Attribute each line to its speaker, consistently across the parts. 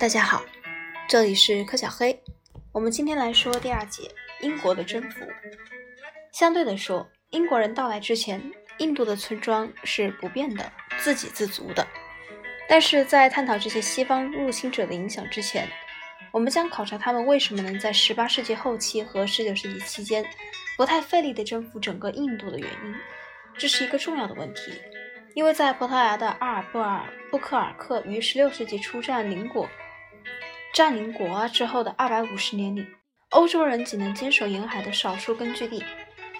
Speaker 1: 大家好，这里是柯小黑。我们今天来说第二节英国的征服。相对的说，英国人到来之前，印度的村庄是不变的、自给自足的。但是在探讨这些西方入侵者的影响之前，我们将考察他们为什么能在18世纪后期和19世纪期间不太费力地征服整个印度的原因。这是一个重要的问题，因为在葡萄牙的阿尔布尔布克尔克于16世纪初占领国占领国之后的二百五十年里，欧洲人仅能坚守沿海的少数根据地。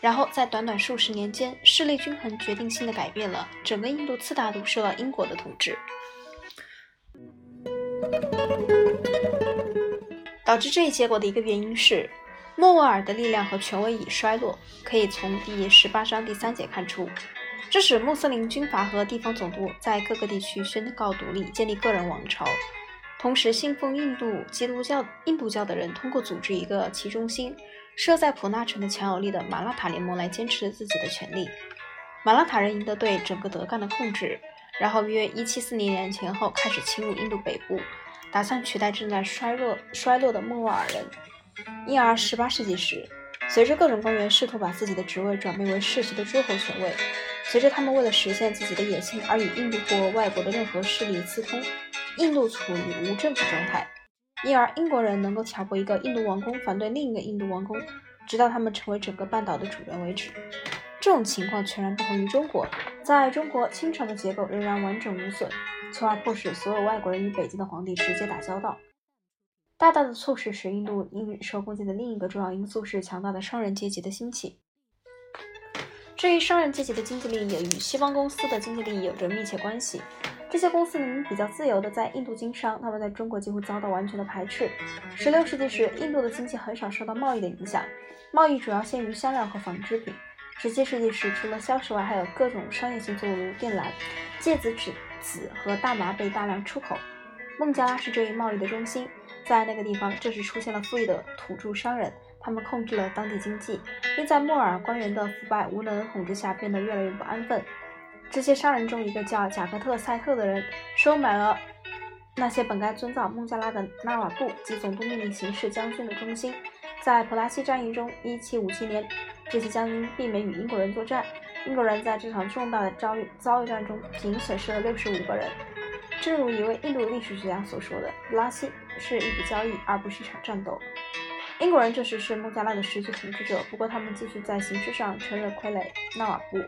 Speaker 1: 然后在短短数十年间，势力均衡决定性的改变了整个印度次大陆受到英国的统治。导致这一结果的一个原因是，莫卧儿的力量和权威已衰落，可以从第十八章第三节看出。这使穆斯林军阀和地方总督在各个地区宣告独立，建立个人王朝。同时，信奉印度基督教印度教的人通过组织一个其中心设在普纳城的强有力的马拉塔联盟来坚持自己的权利。马拉塔人赢得对整个德干的控制，然后约一七四零年前后开始侵入印度北部。打算取代正在衰落衰落的莫卧儿人，因而18世纪时，随着各种官员试图把自己的职位转变为世袭的诸侯权位，随着他们为了实现自己的野心而与印度或外国的任何势力私通，印度处于无政府状态，因而英国人能够挑拨一个印度王公反对另一个印度王公，直到他们成为整个半岛的主人为止。这种情况全然不同于中国，在中国，清朝的结构仍然完整无损。从而迫使所有外国人与北京的皇帝直接打交道，大大的促使使印度因受攻击的另一个重要因素是强大的商人阶级的兴起。至于商人阶级的经济利益，与西方公司的经济利益有着密切关系。这些公司能比较自由地在印度经商，他们在中国几乎遭到完全的排斥。16世纪时，印度的经济很少受到贸易的影响，贸易主要限于香料和纺织品。17世纪时，除了硝石外，还有各种商业性作物，如靛蓝、芥子、纸。籽和大麻被大量出口，孟加拉是这一贸易的中心。在那个地方，这时出现了富裕的土著商人，他们控制了当地经济，并在莫尔官员的腐败无能统治下变得越来越不安分。这些商人中，一个叫贾克特塞特的人收买了那些本该遵照孟加拉的纳瓦布及总督命令行事将军的忠心。在普拉西战役中，1757年，这些将军避免与英国人作战。英国人在这场重大的遭遇遭遇战中仅损失了六十五个人。正如一位印度历史学家所说的：“普拉西是一笔交易，而不是一场战斗。”英国人这时是孟加拉的实际统治者，不过他们继续在形式上承认傀儡纳瓦布。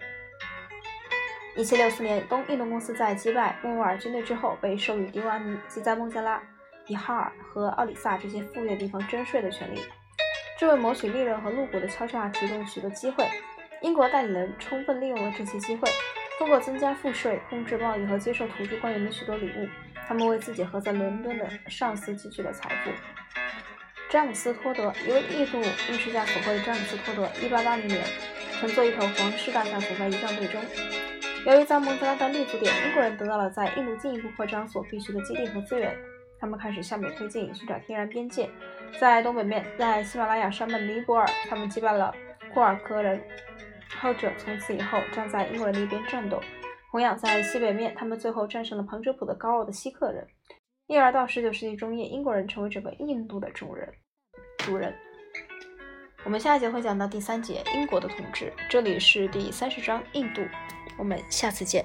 Speaker 1: 一七六四年，东印度公司在击败莫卧儿军队之后，被授予迪瓦尼及在孟加拉、比哈尔和奥里萨这些富裕的地方征税的权利，这为谋取利润和入股的敲诈提供了许多机会。英国代理人充分利用了这些机会，通过增加赋税、控制贸易和接受土著官员的许多礼物，他们为自己和在伦敦的上司积聚了财富。詹姆斯·托德，一位印度艺术家所绘的詹姆斯·托德，1880年乘坐一头皇室大象走在仪仗队中。由于在孟加拉的立足点，英国人得到了在印度进一步扩张所必需的基地和资源，他们开始向北推进，寻找天然边界。在东北面，在喜马拉雅山脉尼泊尔，他们击败了库尔克人。后者从此以后站在英国人的一边战斗。同样在西北面，他们最后战胜了旁遮普的高傲的锡克人。因而到19世纪中叶，英国人成为整个印度的主人。主人。我们下一节会讲到第三节英国的统治，这里是第三十章印度。我们下次见。